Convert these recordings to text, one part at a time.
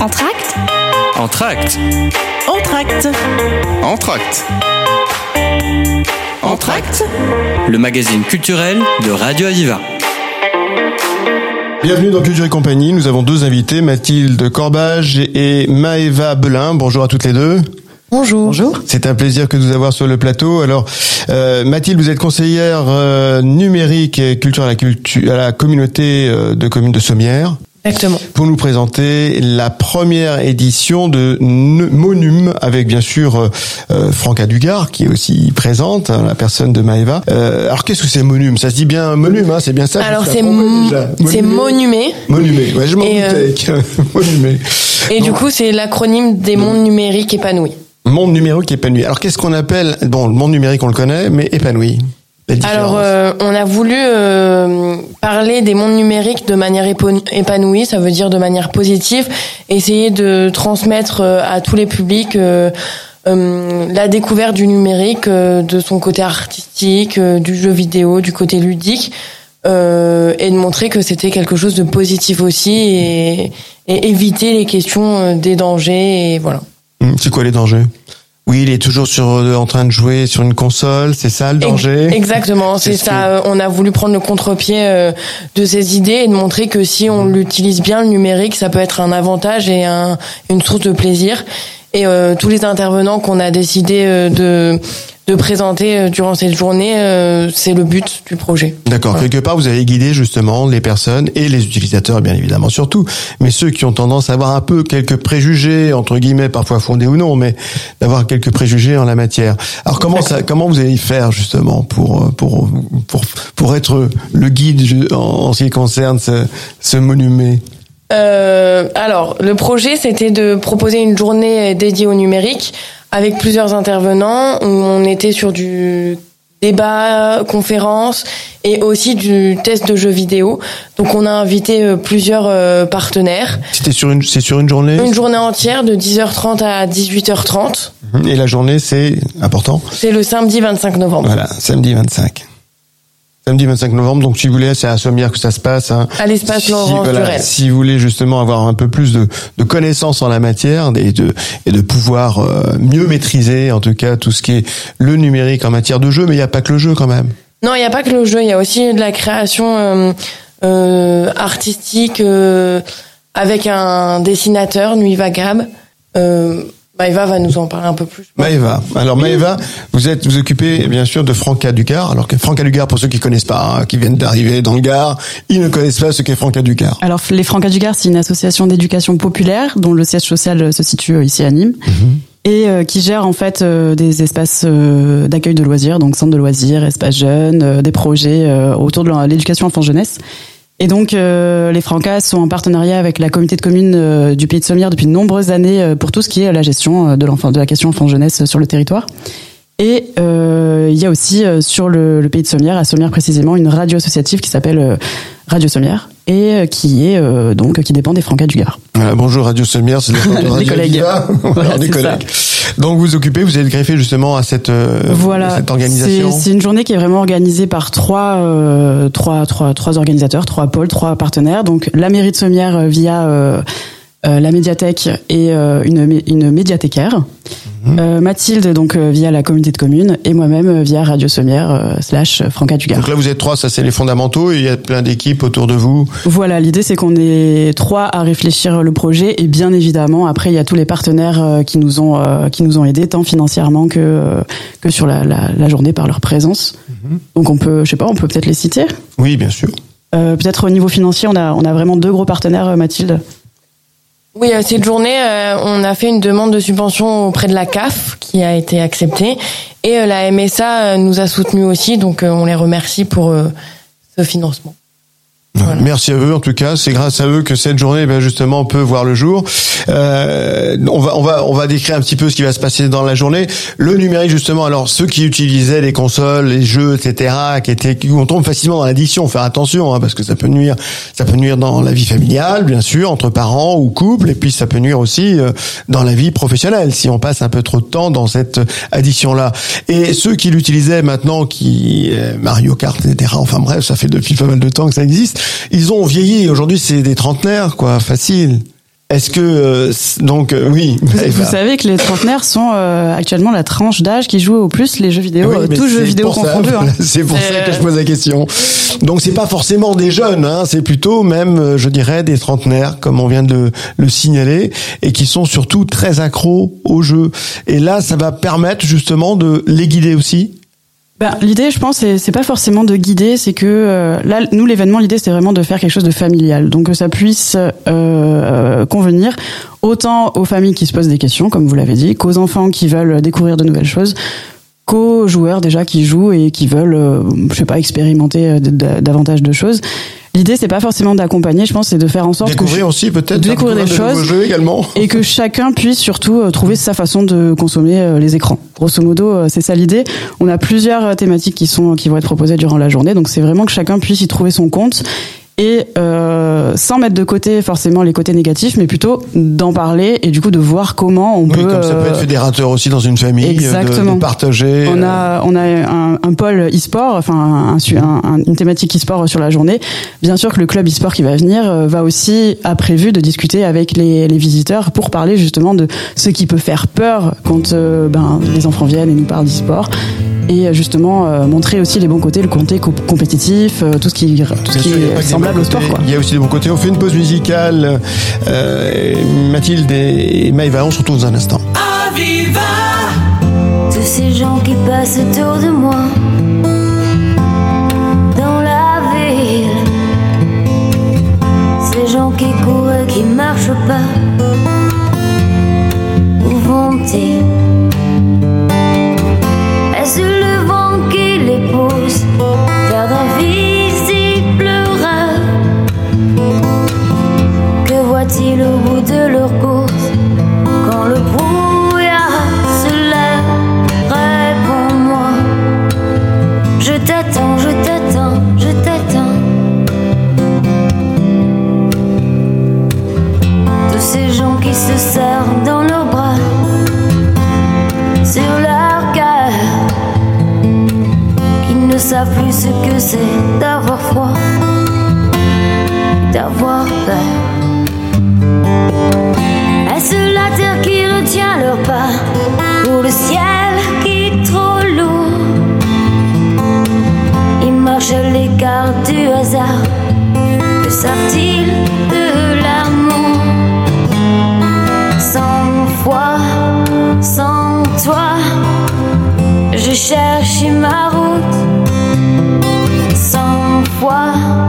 Entracte Entracte. Entracte. Entracte. Entracte. Le magazine culturel de Radio Aviva. Bienvenue dans Culture et compagnie. Nous avons deux invités, Mathilde Corbage et Maëva Belin. Bonjour à toutes les deux. Bonjour. Bonjour. C'est un plaisir que de vous avoir sur le plateau. Alors, euh, Mathilde, vous êtes conseillère euh, numérique et culture à la, culture, à la communauté euh, de communes de Sommières. Exactement. Pour nous présenter la première édition de Monum avec bien sûr euh, euh Franck Adugar qui est aussi présente, hein, la personne de Maëva. Euh, alors qu'est-ce que c'est Monum? Ça se dit bien Monum, hein, c'est bien ça Alors c'est c'est Monumé. Monumé, ouais, je m'en doutais. Euh, Monumé. Et du coup c'est l'acronyme des mondes numériques épanouis. Monde numérique épanoui. Alors qu'est-ce qu'on appelle? Bon le monde numérique on le connaît mais épanoui alors, euh, on a voulu euh, parler des mondes numériques de manière épanouie, ça veut dire de manière positive, essayer de transmettre euh, à tous les publics la découverte du numérique, de son côté artistique, du jeu vidéo, du côté ludique, et de montrer que c'était quelque chose de positif aussi, et, et éviter les questions des dangers, et voilà. Hum, c'est quoi les dangers? Oui, il est toujours sur, euh, en train de jouer sur une console, c'est ça le danger? Exactement, c'est ça. On a voulu prendre le contre-pied euh, de ces idées et de montrer que si on l'utilise bien, le numérique, ça peut être un avantage et un, une source de plaisir. Et euh, tous les intervenants qu'on a décidé de de présenter euh, durant cette journée, euh, c'est le but du projet. D'accord. Quelque part, vous avez guidé justement les personnes et les utilisateurs, bien évidemment, surtout, mais ceux qui ont tendance à avoir un peu quelques préjugés, entre guillemets, parfois fondés ou non, mais d'avoir quelques préjugés en la matière. Alors comment ça, comment vous allez faire justement pour euh, pour pour pour être le guide en, ce qui concerne ce, ce monument? Euh, alors, le projet, c'était de proposer une journée dédiée au numérique avec plusieurs intervenants. On était sur du débat, conférence et aussi du test de jeux vidéo. Donc on a invité euh, plusieurs euh, partenaires. C'était sur une c'est sur une journée? Une journée entière de 10h30 à 18h30. Et la journée c'est important? C'est le samedi 25 novembre. Voilà, samedi 25 samedi 25 novembre. Donc, si vous voulez, c'est à Sommières que ça se passe. Hein. À l'espace si, Laurence voilà, Si vous voulez justement avoir un peu plus de, de connaissances en la matière et de, et de pouvoir euh, mieux maîtriser, en tout cas, tout ce qui est le numérique en matière de jeu, mais il n'y a pas que le jeu quand même. Non, il n'y a pas que le jeu. Il y a aussi de la création euh, euh, artistique euh, avec un dessinateur, Nuit Vagab. Euh, Maëva va nous en parler un peu plus. Maëva. Alors Maëva, vous êtes vous occupez bien sûr de Franca Ducar. Alors que Franca Ducar, pour ceux qui connaissent pas, hein, qui viennent d'arriver dans le Gard, ils ne connaissent pas ce qu'est Franca Ducar. Alors les Franca Ducar, c'est une association d'éducation populaire dont le siège social se situe euh, ici à Nîmes. Mhm. Et euh, qui gère en fait euh, des espaces d'accueil de loisirs, donc centres de loisirs, espaces jeunes, des projets autour de l'éducation enfant jeunesse. Et donc, euh, les Francas sont en partenariat avec la communauté de communes euh, du Pays de Sommières depuis de nombreuses années euh, pour tout ce qui est la gestion de la question enfant-jeunesse sur le territoire. Et il y a aussi sur le, le, Pays de Sommières, à Sommières précisément, une radio associative qui s'appelle Radio Sommières et qui est donc qui dépend des Francas du Gard. bonjour Radio Sommières, c'est les collègues. voilà, des collègues. Donc vous occupez, vous êtes greffé justement à cette, euh, voilà, cette organisation. C'est une journée qui est vraiment organisée par trois, euh, trois, trois, trois organisateurs, trois pôles, trois partenaires. Donc la mairie de Sommières euh, via euh, la médiathèque et une, une médiathécaire. Mhm. Mathilde donc via la communauté de communes et moi-même via Radio Sommière slash Franca Dugas. Donc là vous êtes trois, ça c'est les fondamentaux et il y a plein d'équipes autour de vous. Voilà, l'idée c'est qu'on est trois à réfléchir le projet et bien évidemment après il y a tous les partenaires qui nous ont qui nous ont aidés tant financièrement que que sur la, la, la journée par leur présence. Mhm. Donc on peut je sais pas, on peut peut-être les citer? Oui, bien sûr. Euh, peut-être au niveau financier, on a on a vraiment deux gros partenaires, Mathilde. Oui, cette journée, euh, on a fait une demande de subvention auprès de la CAF qui a été acceptée et euh, la MSA euh, nous a soutenus aussi, donc on les remercie pour ce financement. Merci à eux en tout cas, c'est grâce à eux que cette journée ben justement peut voir le jour. Euh, on va on va on va décrire un petit peu ce qui va se passer dans la journée. Le numérique justement, alors ceux qui utilisaient les consoles, les jeux, etc., qui étaient qui on tombe facilement dans l'addiction, faire attention hein, parce que ça peut nuire, ça peut nuire dans la vie familiale bien sûr entre parents ou couple, et puis ça peut nuire aussi euh, dans la vie professionnelle si on passe un peu trop de temps dans cette addiction là. Et ceux qui l'utilisaient maintenant, qui euh, Mario Kart, etc. Enfin bref, ça fait depuis pas mal de temps que ça existe ils ont vieilli. Aujourd'hui, c'est des trentenaires, quoi, facile. Est-ce que euh, donc euh, oui Vous, Eva. vous savez que les trentenaires sont euh, actuellement la tranche d'âge qui joue au plus les jeux vidéo, Oui, euh, tous jeux vidéo confondus. hein. C'est pour ça que je pose la question. Donc c'est pas forcément des jeunes, hein, c'est plutôt même, euh, je dirais, des trentenaires, comme on vient de le, le signaler, et qui sont surtout très accros au jeu. Et là, ça va permettre justement de les guider aussi. Ben, l'idée, je pense, c'est, pas forcément de guider, c'est que euh, là, nous, l'événement, l'idée, c'est vraiment de faire quelque chose de familial, donc que ça puisse euh, convenir autant aux familles qui se posent des questions, comme vous l'avez dit, qu'aux enfants qui veulent découvrir de nouvelles choses, qu'aux joueurs déjà qui jouent et qui veulent, euh, je sais pas, expérimenter euh, davantage de choses. L'idée, c'est pas forcément d'accompagner, je pense, c'est de faire en sorte que Découvrir aussi peut-être découvrir des de choses. nouveaux jeux également. et que chacun puisse surtout euh, trouver sa façon de consommer euh, les écrans. Grosso modo, euh, c'est ça l'idée. On a plusieurs thématiques qui sont qui vont être proposées durant la journée, donc c'est vraiment que chacun puisse y trouver son compte et euh, sans mettre de côté forcément les côtés négatifs, mais plutôt d'en parler et du coup de voir comment on Oui, peut. comme ça peut être euh, fédérateur aussi dans une famille, euh, de- Exactement. De, partager. on euh, a on a un, un pôle e-sport, enfin un, un- une thématique e-sport sur la journée. Bien sûr que le club e-sport qui va venir euh, va aussi a prévu de discuter avec les, les visiteurs pour parler justement de ce qui peut faire peur quand euh, ben, les enfants viennent et nous parlent d'e-sport et euh, justement euh, montrer aussi les bons côtés, le côté co- compétitif, euh, tout ce qui tout ce qui sûr, est semblable au sport quoi. Il y a aussi des bons côtés. On fait une pause musicale. Euh, Mathilde et Maëva, on se retrouve dans un instant. Tous ces gens qui passent autour de moi dans la ville, ces gens qui courent et qui marchent pas, plus ce que c'est d'avoir froid, d'avoir peur. Est-ce la terre qui retient leur pas ou le ciel qui est trop lourd? Ils marchent à l'écart du hasard. Que savent-ils de l'amour Sans foi, sans toi, je cherche ma route. foi.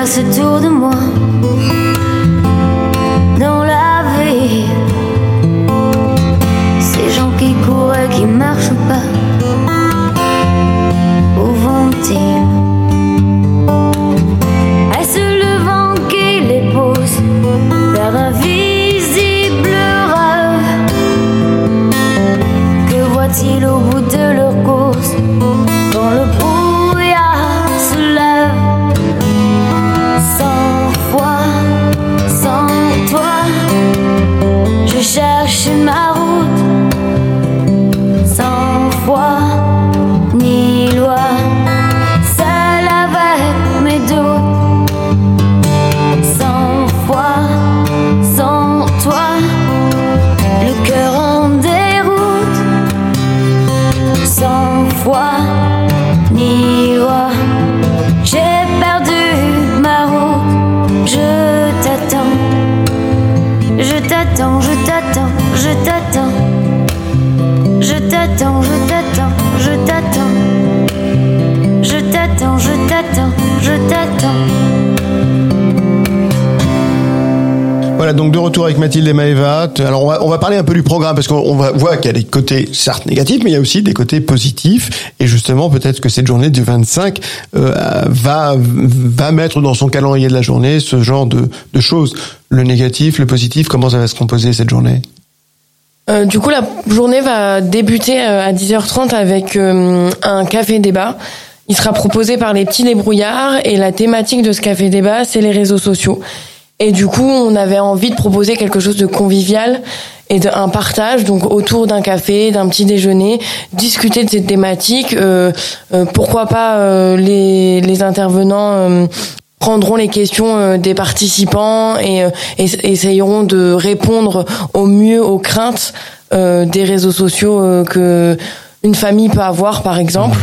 Passent autour de moi. Dans la vie, ces gens qui courent et qui marchent pas, où vont-ils Est-ce le vent qui les pousse vers d'invisibles rêves Que voient-ils au bout de leur course? Donc de retour avec Mathilde et Maëva. Alors on va, parler un peu du programme parce qu'on va voir qu'il y a des côtés certes négatifs, mais il y a aussi des côtés positifs. Et justement, peut-être que cette journée du 25 euh, va mettre dans son calendrier de la journée ce genre de, choses. Le négatif, le positif, comment ça va se composer cette journée? Euh, du coup, la journée va débuter euh, à 10h30 avec un café débat. Il sera proposé par les petits débrouillards et la thématique de ce café débat, c'est les réseaux sociaux. Et du coup, on avait envie de proposer quelque chose de convivial et d'un partage, donc autour d'un café, d'un petit déjeuner, discuter de cette thématique. Euh, euh, pourquoi pas euh, les, les intervenants euh, prendront les questions euh, des participants et, euh, et essayeront de répondre au mieux aux craintes euh, des réseaux sociaux euh, que une famille peut avoir, par exemple.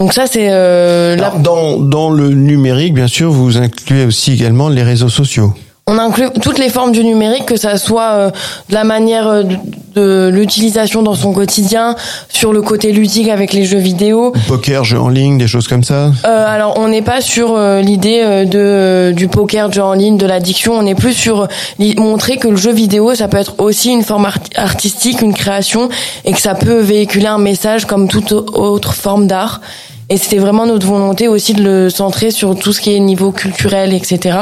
Donc ça, c'est euh, la dans, dans le numérique, bien sûr, vous incluez aussi également les réseaux sociaux. On inclut toutes les formes du numérique, que ça soit euh, de la manière euh, de, de l'utilisation dans son quotidien, sur le côté ludique avec les jeux vidéo. Poker, jeux en ligne, des choses comme ça? Euh, alors on n'est pas sur euh, l'idée euh, de du poker, jeu en ligne, de l'addiction. On est plus sur montrer que le jeu vidéo, ça peut être aussi une forme art- artistique, une création, et que ça peut véhiculer un message comme toute autre forme d'art. Et c'était vraiment notre volonté aussi de le centrer sur tout ce qui est niveau culturel, etc.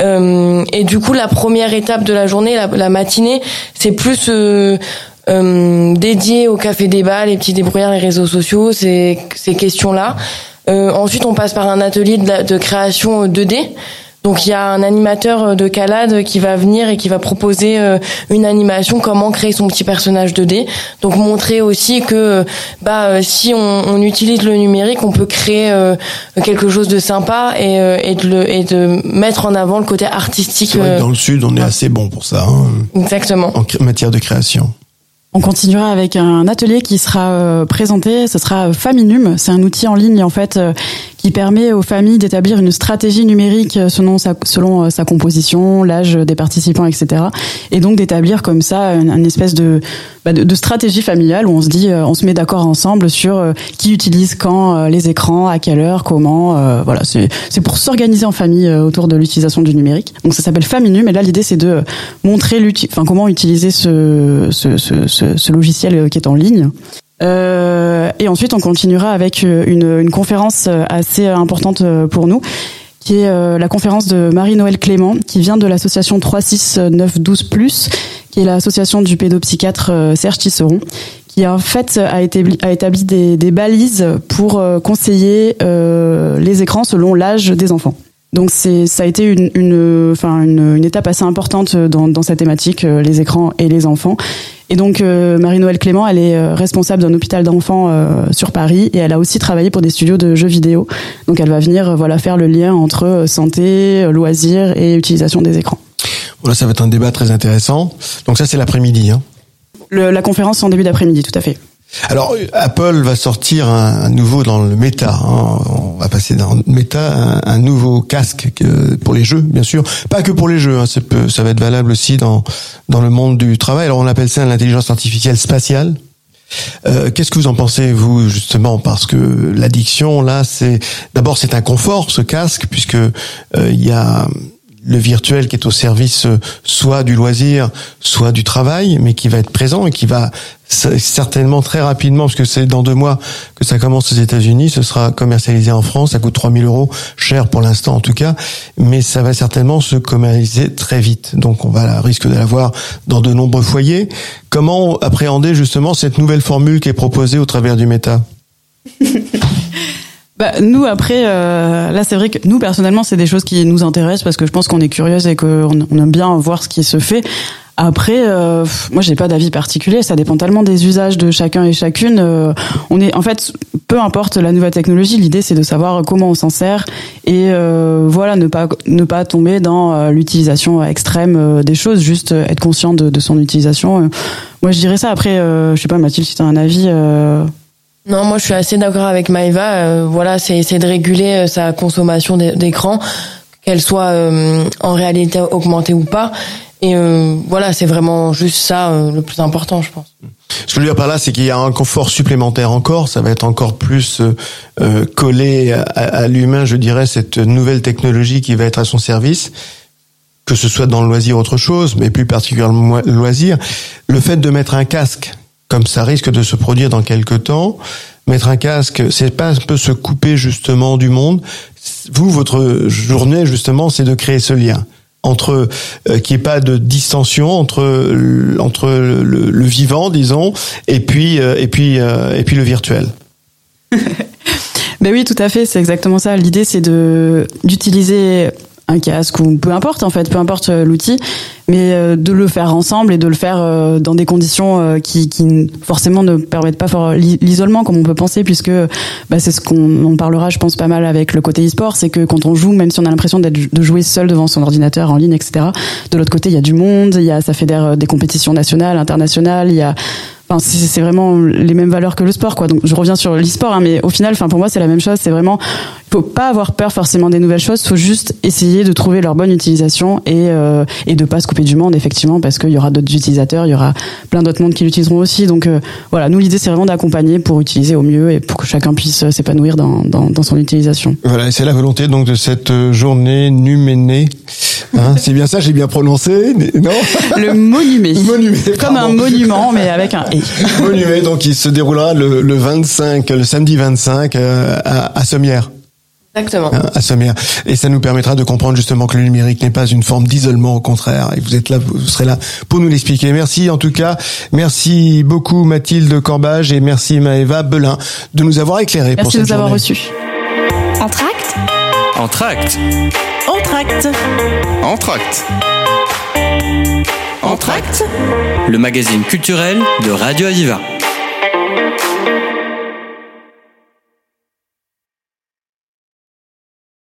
Euh, et du coup, la première étape de la journée, la, matinée, c'est plus euh, euh, dédié au café débat, les petits débrouillards, les réseaux sociaux, ces, questions-là. Euh, ensuite, on passe par un atelier de, de création 2D. Donc, il y a un animateur de Calade qui va venir et qui va proposer euh, une animation, comment créer son petit personnage 2D. Donc, montrer aussi que euh, bah, euh, si on, on utilise le numérique, on peut créer euh, quelque chose de sympa et, euh, et, de le, et de mettre en avant le côté artistique. Euh, dans le sud, on est assez bon pour ça, hein, exactement. en matière de création. On continuera avec un atelier qui sera euh, présenté. Ce sera Faminum. C'est un outil en ligne en fait euh, qui permet aux familles d'établir une stratégie numérique euh, selon sa, composition, l'âge des participants, etc. Et donc d'établir comme ça une, espèce de, bah, de stratégie familiale où on se dit, on se met d'accord ensemble sur qui utilise quand les écrans, à quelle heure, comment. voilà, c'est pour s'organiser en famille autour de l'utilisation du numérique. Donc ça s'appelle Faminum. Et là l'idée c'est de montrer enfin comment utiliser ce, ce, ce, ce, ce logiciel euh, qui est en ligne. Euh, et ensuite, on continuera avec euh, une, une conférence euh, assez importante pour nous, qui est la conférence de Marie-Noël Clément, qui vient de l'association 36912+, qui est l'association du pédopsychiatre Serge Tisseron, qui en fait a établi, a établi des, des balises pour conseiller euh, les écrans selon l'âge des enfants. Donc c'est ça a été une une enfin une, une étape assez importante dans dans cette thématique euh, les écrans et les enfants. Et donc euh, Marie-Noël Clément, elle est euh, responsable d'un hôpital d'enfants euh, sur Paris et elle a aussi travaillé pour des studios de jeux vidéo. Donc elle va venir euh, voilà faire le lien entre santé, loisirs et utilisation des écrans. Voilà, ça va être un débat très intéressant. Donc ça, c'est l'après-midi. Hein. Le- la conférence en début d'après-midi, tout à fait. Alors, Apple va sortir un, un nouveau dans le méta. hein. On va passer dans le méta un, un nouveau casque que- pour les jeux, bien sûr. Pas que pour les jeux. Hein. Ça, peut, ça va être valable aussi dans dans le monde du travail. Alors, on appelle ça l'intelligence artificielle spatiale. Euh, Qu'est-ce que vous en pensez, vous, justement, parce que l'addiction, là, c'est d'abord c'est un confort ce casque puisque euh, il y a le virtuel qui est au service euh, soit du loisir, soit du travail, mais qui va être présent et qui va certainement très rapidement, parce que c'est dans deux mois que ça commence aux États-Unis, ce sera commercialisé en France, ça coûte 3000 euros, cher pour l'instant en tout cas, mais ça va certainement se commercialiser très vite. Donc on va risque de l'avoir dans de nombreux foyers. Comment appréhender justement cette nouvelle formule qui est proposée au travers du méta Bah, nous après, euh, là c'est vrai que nous personnellement c'est des choses qui nous intéressent parce que je pense qu'on est curieuse et qu'on on aime bien voir ce qui se fait. Après, euh, moi j'ai pas d'avis particulier, ça dépend tellement des usages de chacun et chacune. Euh, on est en fait, peu importe la nouvelle technologie, l'idée c'est de savoir comment on s'en sert et euh, voilà ne pas ne pas tomber dans euh, l'utilisation extrême euh, des choses, juste euh, être conscient de, de son utilisation. Moi je dirais ça. Après, je sais pas Mathilde, si tu as un avis. Non, moi je suis assez d'accord avec Maëva. Euh, voilà, c'est c'est de réguler euh, sa consommation d'é- d'écran, qu'elle soit euh, en réalité augmentée ou pas. Et euh, voilà, c'est vraiment juste ça euh, le plus important, je pense. Ce que je veux dire par là, c'est qu'il y a un confort supplémentaire encore. Ça va être encore plus euh, collé à, à l'humain, je dirais, cette nouvelle technologie qui va être à son service. que ce soit dans le loisir autre chose, mais plus particulièrement le loisir, le fait de mettre un casque, comme ça risque de se produire dans quelques temps, mettre un casque, c'est pas un peu se couper justement du monde. Vous, votre journée justement, c'est de créer ce lien entre euh, qu'il n'y ait pas de distension entre entre le, le, vivant, disons, et puis euh, et puis euh, et puis le virtuel. ben oui, tout à fait, c'est exactement ça. L'idée, c'est de d'utiliser un casque ou peu importe en fait, peu importe euh, l'outil, mais euh, de le faire ensemble et de le faire euh, dans des conditions qui, qui forcément ne permettent pas l'isolement comme on peut penser puisque bah, c'est ce qu'on parlera je pense pas mal avec le côté e-sport, c'est que quand on joue, même si on a l'impression d'être de jouer seul devant son ordinateur en ligne, etc. De l'autre côté, il y a du monde, il y a ça fédère des compétitions nationales, internationales, il y a Enfin, c'est vraiment les mêmes valeurs que le sport, quoi. Donc, je reviens sur l'e-sport, hein, mais au final, enfin, pour moi, c'est la même chose. C'est vraiment, faut pas avoir peur forcément des nouvelles choses. Faut juste essayer de trouver leur bonne utilisation et euh, et de pas se couper du monde, effectivement, parce qu'il y aura d'autres utilisateurs, il y aura plein d'autres mondes qui l'utiliseront aussi. Donc, euh, voilà, nous, l'idée, c'est vraiment d'accompagner pour utiliser au mieux et pour que chacun puisse euh, s'épanouir dans, dans, dans son utilisation. Voilà, c'est la volonté donc de cette euh, journée numénée. Hein, c'est bien ça, j'ai bien prononcé, non Le monument. Comme un monument, mais avec un et. Monument, donc il se déroulera le, le 25, le samedi 25 euh, à, à Sommières. Exactement. À Sommières. Et ça nous permettra de comprendre justement que le numérique n'est pas une forme d'isolement, au contraire. Et vous êtes là, vous serez là pour nous l'expliquer. Merci en tout cas. Merci beaucoup Mathilde Corbage et merci Maëva Belin de nous avoir éclairé pour cette de nous avoir reçus. Entracte Entracte Entracte Entracte Entracte Le magazine culturel de Radio Aviva.